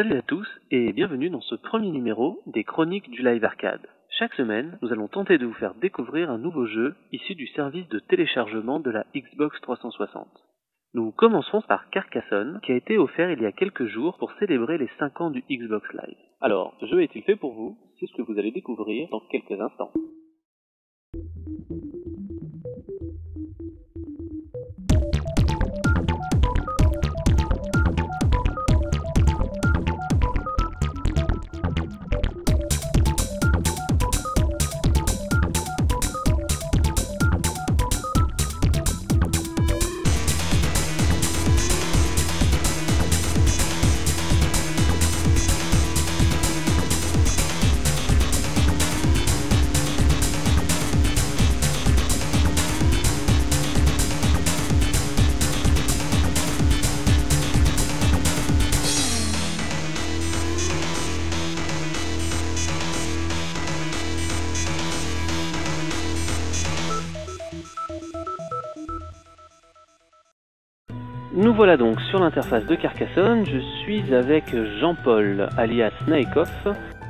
Salut à tous et bienvenue dans ce premier numéro des Chroniques du Live Arcade. Chaque semaine, nous allons tenter de vous faire découvrir un nouveau jeu issu du service de téléchargement de la Xbox 360. Nous commencerons par Carcassonne, qui a été offert il y a quelques jours pour célébrer les 5 ans du Xbox Live. Alors, jeu est-il fait pour vous? C'est ce que vous allez découvrir dans quelques instants. Nous voilà donc sur l'interface de Carcassonne. Je suis avec Jean-Paul, alias Snakeoff.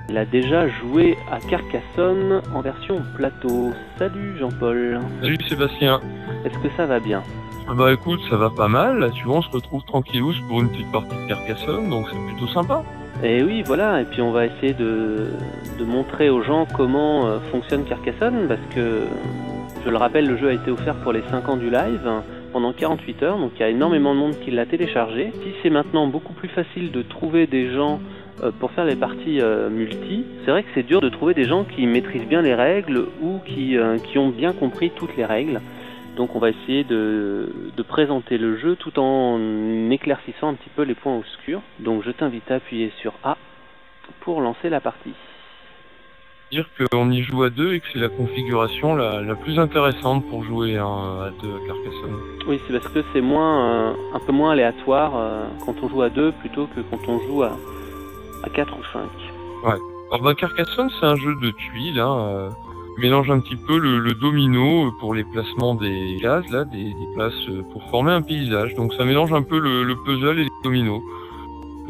Il a déjà joué à Carcassonne en version plateau. Salut Jean-Paul. Salut Sébastien. Est-ce que ça va bien? Ah Bah écoute, ça va pas mal. Là, tu vois, on se retrouve tranquillous pour une petite partie de Carcassonne, donc c'est plutôt sympa. Et oui, voilà. Et puis on va essayer de, de montrer aux gens comment euh, fonctionne Carcassonne parce que, je le rappelle, le jeu a été offert pour les 5 ans du live pendant 48 heures, donc il y a énormément de monde qui l'a téléchargé. Si c'est maintenant beaucoup plus facile de trouver des gens euh, pour faire les parties euh, multi, c'est vrai que c'est dur de trouver des gens qui maîtrisent bien les règles ou qui, euh, qui ont bien compris toutes les règles. Donc on va essayer de, de présenter le jeu tout en éclaircissant un petit peu les points obscurs. Donc je t'invite à appuyer sur A pour lancer la partie. Dire qu'on y joue à deux et que c'est la configuration la, la plus intéressante pour jouer hein, à deux à Carcassonne. Oui, c'est parce que c'est moins, euh, un peu moins aléatoire euh, quand on joue à deux plutôt que quand on joue à, à 4 ou 5. Alors bah Carcassonne c'est un jeu de tuiles, hein, euh, mélange un petit peu le, le domino pour les placements des cases, là, des, des places pour former un paysage. Donc ça mélange un peu le, le puzzle et les dominos.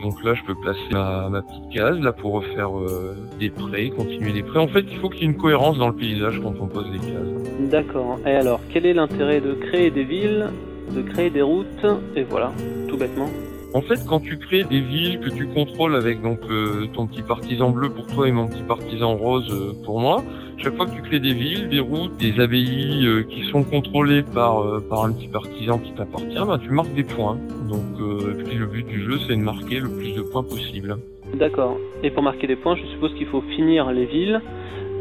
Donc là je peux placer ma, petite case là pour refaire euh, des prés, continuer des prés. En fait il faut qu'il y ait une cohérence dans le paysage quand on pose les cases. D'accord. Et alors, quel est l'intérêt de créer des villes, de créer des routes Et voilà, tout bêtement. En fait, quand tu crées des villes que tu contrôles avec donc euh, ton petit partisan bleu pour toi et mon petit partisan rose euh, pour moi, chaque fois que tu crées des villes, des routes, des abbayes euh, qui sont contrôlées par euh, par un petit partisan qui t'appartient, bah, tu marques des points. Donc, euh, et puis le but du jeu, c'est de marquer le plus de points possible. D'accord. Et pour marquer des points, je suppose qu'il faut finir les villes,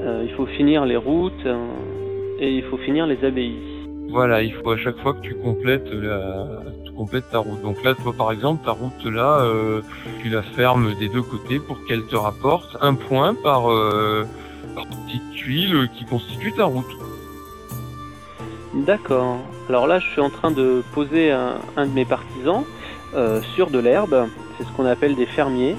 euh, il faut finir les routes euh, et il faut finir les abbayes. Voilà, il faut à chaque fois que tu complètes la, ta route. Donc là, toi, par exemple, ta route là, euh, tu la fermes des deux côtés pour qu'elle te rapporte un point par, euh, par petite tuile qui constitue ta route. D'accord. Alors là, je suis en train de poser un, de mes partisans euh, sur de l'herbe. C'est ce qu'on appelle des fermiers.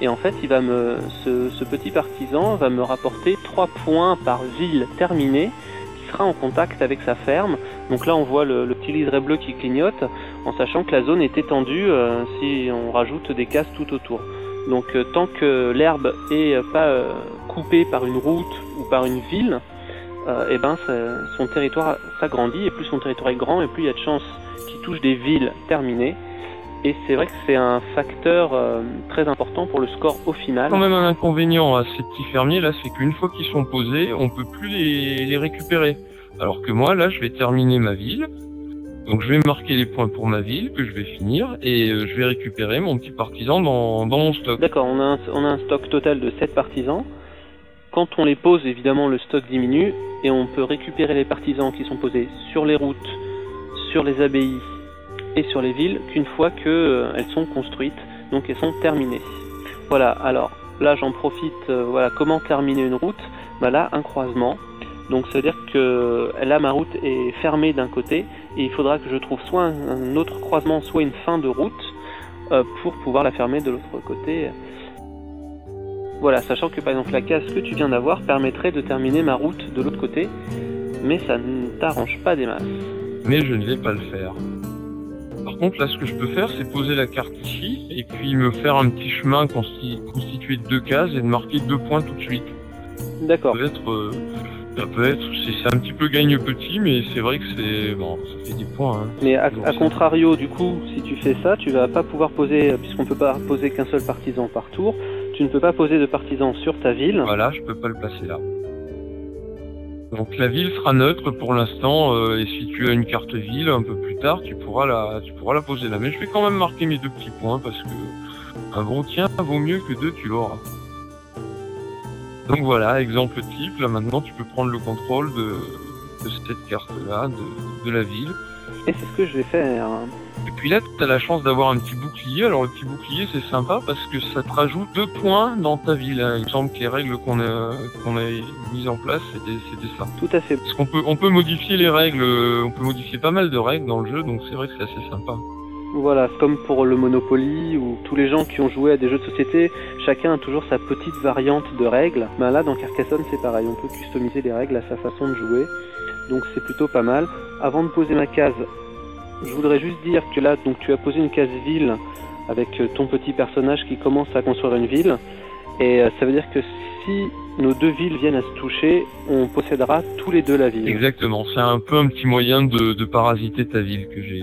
Et en fait, il va me, ce, ce petit partisan va me rapporter 3 points par ville terminée qui sera en contact avec sa ferme. Donc là, on voit le, le petit liseré bleu qui clignote en sachant que la zone est étendue euh, si on rajoute des cases tout autour. Donc euh, tant que l'herbe est euh, pas coupée par une route ou par une ville, euh, eh ben son territoire s'agrandit et plus son territoire est grand et plus il y a de chances qu'il touche des villes terminées. Et c'est vrai que c'est un facteur très important pour le score au final. Quand même un inconvénient à ces petits fermiers là, c'est qu'une fois qu'ils sont posés, on peut plus les récupérer. Alors que moi là, je vais terminer ma ville. Donc je vais marquer les points pour ma ville que je vais finir et euh, je vais récupérer mon petit partisan dans, mon stock. D'accord, on a, un, stock total de 7 partisans. Quand on les pose, évidemment, le stock diminue et on peut récupérer les partisans qui sont posés sur les routes, sur les abbayes et sur les villes qu'une fois qu'elles sont construites, donc elles sont terminées. Voilà, alors là j'en profite, euh, voilà, comment terminer une route? Bah là, un croisement. Donc ça veut dire que là ma route est fermée d'un côté et il faudra que je trouve soit un, autre croisement, soit une fin de route euh, pour pouvoir la fermer de l'autre côté. Voilà, sachant que par exemple la case que tu viens d'avoir permettrait de terminer ma route de l'autre côté, mais ça ne t'arrange pas des masses. Mais je ne vais pas le faire. Par contre, là, ce que je peux faire, c'est poser la carte ici, et puis me faire un petit chemin constitué de deux cases et de marquer deux points tout de suite. D'accord. Ça peut être, euh, ça peut être, c'est un petit peu gagne petit, mais c'est vrai que c'est, bon, ça fait des points. Hein. Mais à, contrario, du coup, si tu fais ça, tu vas pas pouvoir poser, puisqu'on peut pas poser qu'un seul partisan par tour, tu ne peux pas poser de partisan sur ta ville. Voilà, je peux pas le placer là. Donc la ville sera neutre pour l'instant, euh, et si tu as une carte ville un peu plus tard, tu pourras la, tu pourras la poser là. Mais je vais quand même marquer mes deux petits points parce que un bon tien vaut mieux que deux, tu l'auras. Donc voilà, exemple type, là maintenant tu peux prendre le contrôle de, cette carte-là, de, la ville. Et c'est ce que je vais faire. Et puis là, tu as la chance d'avoir un petit bouclier. Alors le petit bouclier, c'est sympa parce que ça te rajoute deux points dans ta ville. Hein. Il me semble que les règles qu'on a, qu'on a mises en place, c'était, c'était ça. Tout à fait. Parce qu'on peut, on peut modifier les règles, on peut modifier pas mal de règles dans le jeu, donc c'est vrai que c'est assez sympa. Voilà, comme pour le Monopoly ou tous les gens qui ont joué à des jeux de société, chacun a toujours sa petite variante de règles. Ben là, dans Carcassonne, c'est pareil, on peut customiser les règles à sa façon de jouer. Donc c'est plutôt pas mal. Avant de poser ma case, je voudrais juste dire que là, donc tu as posé une case ville avec ton petit personnage qui commence à construire une ville. Et euh, ça veut dire que si nos deux villes viennent à se toucher, on possédera tous les deux la ville. Exactement, c'est un peu un petit moyen de, parasiter ta ville que j'ai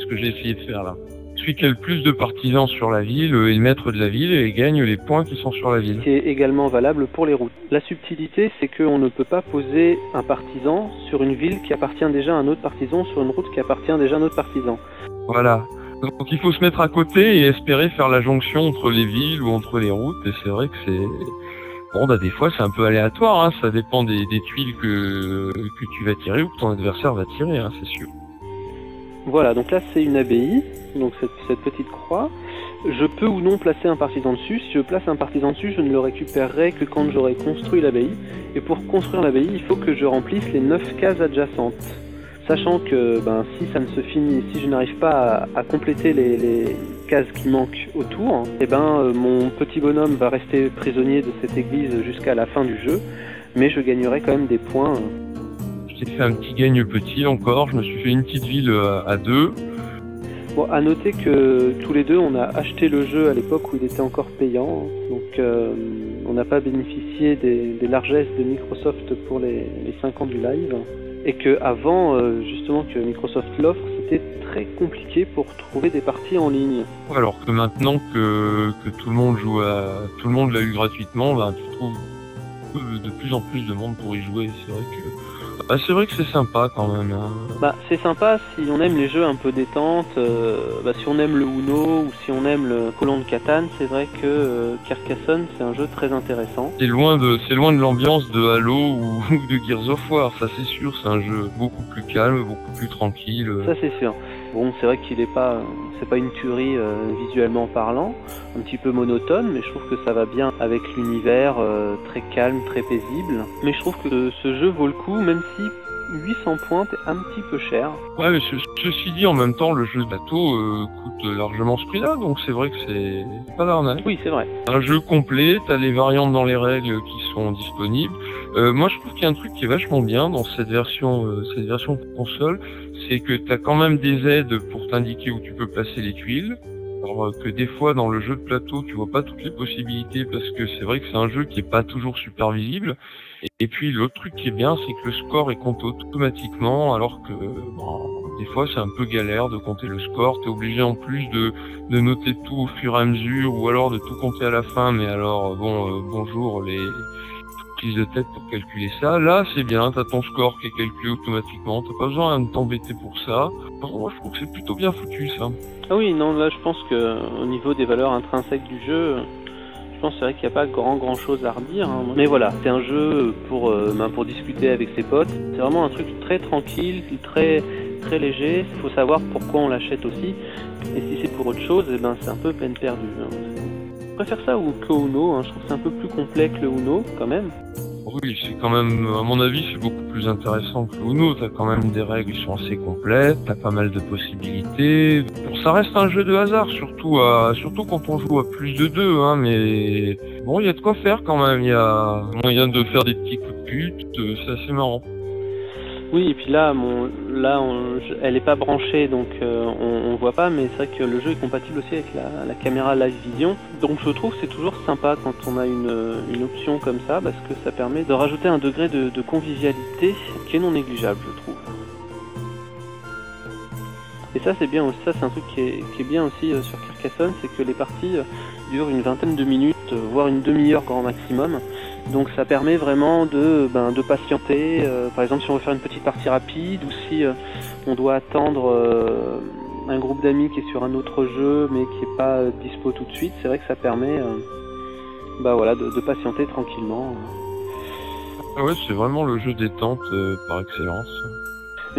ce que j'ai essayé de faire là. Celui qui a le plus de partisans sur la ville est le maître de la ville et gagne les points qui sont sur la ville. C'est également valable pour les routes. La subtilité, c'est qu'on ne peut pas poser un partisan sur une ville qui appartient déjà à un autre partisan sur une route qui appartient déjà à un autre partisan. Voilà. Donc il faut se mettre à côté et espérer faire la jonction entre les villes ou entre les routes et c'est vrai que c'est Bon, bah, des fois, c'est un peu aléatoire, hein. ça dépend des, tuiles que, que tu vas tirer ou que ton adversaire va tirer, hein, c'est sûr. Voilà, donc là, c'est une abbaye, donc cette, petite croix. Je peux ou non placer un partisan dessus. Si je place un partisan dessus, je ne le récupérerai que quand j'aurai construit l'abbaye. Et pour construire l'abbaye, il faut que je remplisse les 9 cases adjacentes sachant que ben, si ça ne se finit, si je n'arrive pas à, compléter les, cases qui manquent autour, eh ben, euh, mon petit bonhomme va rester prisonnier de cette église jusqu'à la fin du jeu, mais je gagnerai quand même des points. Je t'ai fait un petit gagne petit encore, je me suis fait une petite ville euh, à deux. Bon, à noter que tous les deux, on a acheté le jeu à l'époque où il était encore payant, donc euh, on n'a pas bénéficié des, largesses de Microsoft pour les, les 5 ans du live et que avant justement que Microsoft l'offre, très compliqué pour trouver des parties en ligne. Alors que maintenant que, que tout le monde joue à tout le monde l'a eu gratuitement, ben, tu trouves de plus en plus de monde pour y jouer. C'est vrai que bah, c'est vrai que c'est sympa quand même. Hein. Bah, c'est sympa si on aime les jeux un peu détente, euh, bah, si on aime le Uno ou si on aime le Colon de Catane, c'est vrai que euh, Carcassonne c'est un jeu très intéressant. C'est loin de, c'est loin de l'ambiance de Halo ou, de Gears of War, ça c'est sûr, c'est un jeu beaucoup plus calme, beaucoup plus tranquille. Ça c'est sûr. Bon, c'est vrai qu'il est pas, c'est pas une tuerie euh, visuellement parlant, un petit peu monotone, mais je trouve que ça va bien avec l'univers euh, très calme, très paisible. Mais je trouve que ce jeu vaut le coup, même si 800 points est un petit peu cher. Ouais, mais ceci dit, en même temps, le jeu de bateau euh, coûte largement ce prix-là, donc c'est vrai que c'est pas l'arnaque. Oui, c'est vrai. Un jeu complet, t'as les variantes dans les règles qui sont disponibles. Euh, moi, je trouve qu'il y a un truc qui est vachement bien dans cette version, euh, cette version console, c'est que t'as quand même des aides pour t'indiquer où tu peux placer les tuiles. Alors que des fois dans le jeu de plateau tu vois pas toutes les possibilités parce que c'est vrai que c'est un jeu qui est pas toujours super visible et puis l'autre truc qui est bien, c'est que le score est compté automatiquement, alors que des fois c'est un peu galère de compter le score. T'es obligé en plus de, noter tout au fur et à mesure, ou alors de tout compter à la fin. Mais alors bon, euh, bonjour les de tête pour calculer ça. Là c'est bien, t'as ton score qui est calculé automatiquement. T'as pas besoin de t'embêter pour ça. moi je trouve que c'est plutôt bien foutu ça. Ah oui, non là je pense que au niveau des valeurs intrinsèques du jeu je pense c'est vrai qu'il n'y a pas grand grand chose à redire. Hein. Mais voilà, c'est un jeu pour, euh, ben, pour discuter avec ses potes. C'est vraiment un truc très tranquille, très très léger. Il faut savoir pourquoi on l'achète aussi. Et si c'est pour autre chose, eh ben, c'est un peu peine perdue. Hein. Préfère ça ou que Uno. Hein. Je trouve que c'est un peu plus complet que le Uno quand même. Oui, c'est quand même, à mon avis, c'est beaucoup plus intéressant que Uno. T'as quand même des règles qui sont assez complètes, t'as pas mal de possibilités. Bon, ça reste un jeu de hasard, surtout à, surtout quand on joue à plus de deux, hein, mais bon, il y a de quoi faire quand même. Il y a moyen de faire des petits coups de pute, euh, c'est assez marrant. Oui, et puis là, là, on- elle est pas branchée, donc euh, on, on voit pas, mais c'est vrai que le jeu est compatible aussi avec la, la caméra Live Vision. Donc je trouve c'est toujours sympa quand on a une, option comme ça, parce que ça permet de rajouter un degré de, convivialité qui est non négligeable, je trouve. Et ça, c'est bien aussi, ça, c'est un truc qui est, qui est bien aussi euh, sur Carcassonne, c'est que les parties euh, durent une vingtaine de minutes, voire une demi-heure grand maximum. Donc ça permet vraiment de, ben, patienter. euh, par exemple, si on veut faire une petite partie rapide ou si euh, on doit attendre euh, un groupe d'amis qui est sur un autre jeu mais qui n'est pas dispo tout de suite, c'est vrai que ça permet bah, voilà, de, de patienter tranquillement. Ah ouais, c'est vraiment le jeu détente par excellence.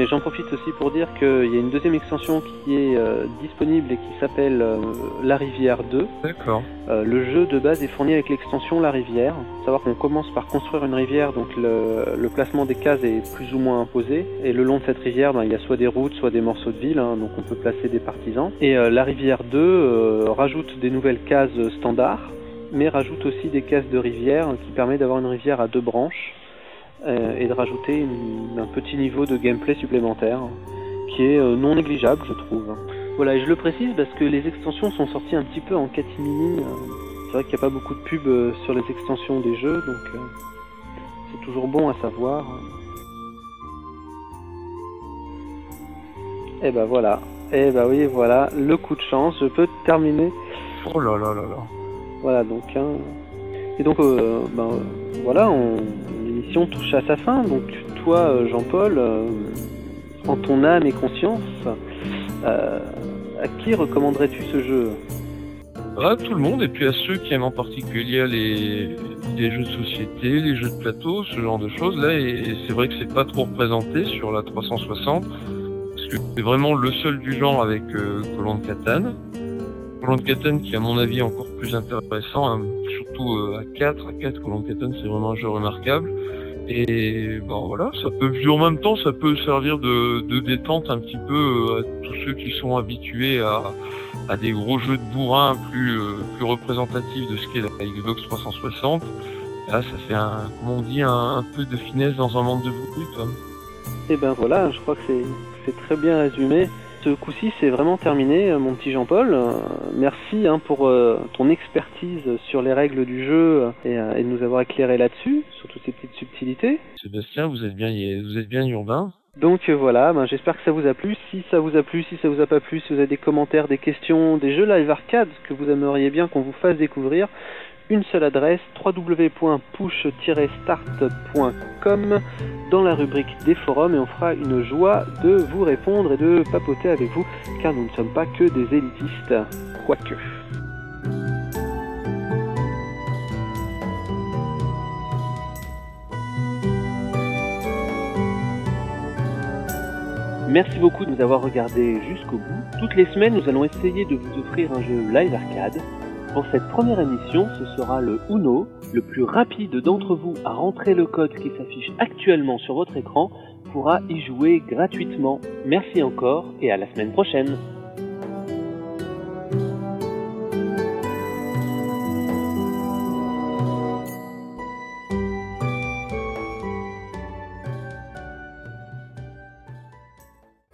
J'en profite aussi pour dire qu'il y a une deuxième extension qui est euh, disponible et qui s'appelle euh, La Rivière 2. D'accord. Euh, le jeu de base est fourni avec l'extension La Rivière. Faut savoir qu'on commence par construire une rivière, donc le, le placement des cases est plus ou moins imposé. Et le long de cette rivière, ben, il y a soit des routes, soit des morceaux de ville, hein, donc on peut placer des partisans. Et La Rivière 2 euh, rajoute des nouvelles cases standards, mais rajoute aussi des cases de rivière qui permet d'avoir une rivière à deux branches et de rajouter une- un petit niveau de gameplay supplémentaire qui est euh, non négligeable, je trouve. Voilà, et je le précise parce que les extensions sont sorties un petit peu en catimini. euh, C'est vrai qu'il n'y a pas beaucoup de pubs euh, sur les extensions des jeux, donc euh, c'est toujours bon à savoir. Et ben voilà. Et ben oui, voilà, le coup de chance, je peux terminer. Oh là là là là. Voilà, donc. hein. Et donc, euh, ben euh, voilà, on- l'émission touche à sa fin. Donc, toi, euh, Jean-Paul, euh, en ton âme et conscience, euh, à qui recommanderais-tu ce jeu? À tout le monde, et puis à ceux qui aiment en particulier les, jeux de société, les jeux de plateau, ce genre de choses là, et, c'est vrai que c'est pas trop représenté sur la 360, parce que c'est vraiment le seul du genre avec euh, de Catane. Catane qui à mon avis est encore plus intéressant, hein, surtout euh, à 4, à 4 Colon de Catane c'est vraiment un jeu remarquable. Et bon voilà, ça peut en même temps ça peut servir de, détente un petit peu euh, à tous ceux qui sont habitués à, des gros jeux de bourrin plus, euh, plus représentatifs de ce qu'est la Xbox 360. Là, ça fait un, on dit, un, peu de finesse dans un monde de bruit, quoi. Et ben voilà, je crois que c'est très bien résumé. Ce coup-ci, c'est vraiment terminé, euh, mon petit Jean-Paul. Euh, merci hein, pour euh, ton expertise sur les règles du jeu et, euh, et de nous avoir éclairé là-dessus, sur toutes ces petites subtilités. Sébastien, vous êtes bien, vous êtes bien urbain. Donc voilà, ben, j'espère que ça vous a plu. Si ça vous a plu, si ça vous a pas plu, si vous avez des commentaires, des questions, des jeux live arcade que vous aimeriez bien qu'on vous fasse découvrir, une seule adresse www.push-start.com dans la rubrique des forums et on fera une joie de vous répondre et de papoter avec vous car nous ne sommes pas que des élitistes, quoique. Merci beaucoup de nous avoir regardés jusqu'au bout. Toutes les semaines, nous allons essayer de vous offrir un jeu live arcade. Pour cette première émission, ce sera le Uno. Le plus rapide d'entre vous à rentrer le code qui s'affiche actuellement sur votre écran pourra y jouer gratuitement. Merci encore et à la semaine prochaine.